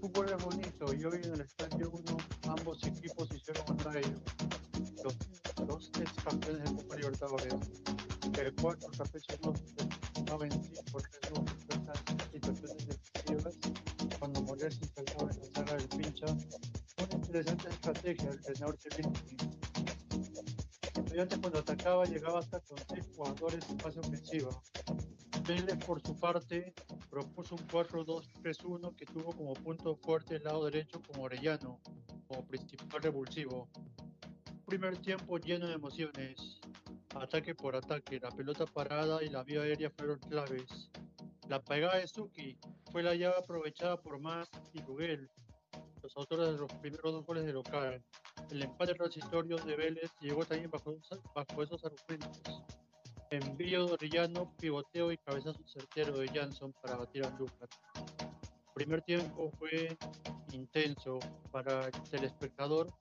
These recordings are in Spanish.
fútbol es bonito y hoy en el estadio 1 ambos equipos hicieron un ellos. Los dos ex campeones de Copa Libertadores, el 4 Capecho 2 no sí por eso estas situaciones defensivas cuando Morales intentaba en del pincha una interesante estrategia del tenor Zielinski estudiantes cuando atacaba llegaba hasta con seis jugadores en fase ofensiva Vélez por su parte propuso un 4-2-3-1 que tuvo como punto fuerte el lado derecho con Orellano como principal revulsivo. primer tiempo lleno de emociones, ataque por ataque, la pelota parada y la vía aérea fueron claves. La pegada de Suki fue la llave aprovechada por Más y Ruguel, los autores de los primeros dos goles de local. El empate transitorio de Vélez llegó también bajo, bajo esos argumentos. Envío de Orellano, pivoteo y cabezazo certero de Jansson para batir a Lucas. El primer tiempo fue intenso para el telespectador.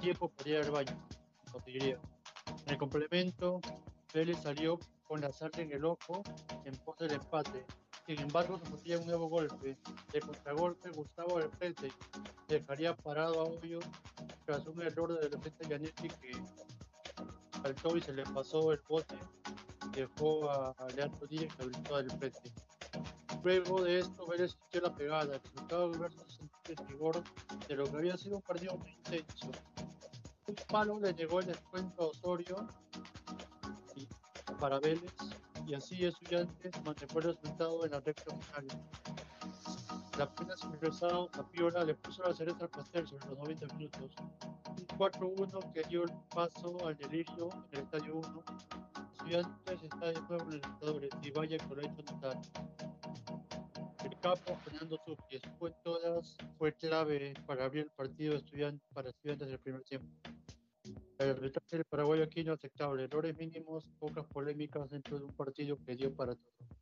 Tiempo para ir baño diría. En el complemento, Vélez salió con la sartén en el ojo en pos del empate. Sin embargo, sufría un nuevo golpe. De contragolpe, Gustavo del frente dejaría parado a Hoyo tras un error de defensa Yanetti que saltó y se le pasó el bote dejó a Leandro Díaz habilitó del frente. Luego de esto, Vélez sintió la pegada, el resultado de rigor de lo que había sido un partido muy intenso un palo le llegó el descuento a Osorio y para Vélez y así Estudiantes mantuvo el resultado en la recta final. La apenas ingresado Zapiola le puso la cereza al pastel sobre los 90 minutos. Un 4-1 que dio el paso al delirio en el estadio 1. Estudiantes está de nuevo en el Libertadores y vaya con el hecho total. El capo Fernando Suárez fue todas fue clave para abrir el partido para estudiantes del primer tiempo. El retraso del paraguayo aquí no aceptable, errores mínimos, pocas polémicas dentro de un partido que dio para todo.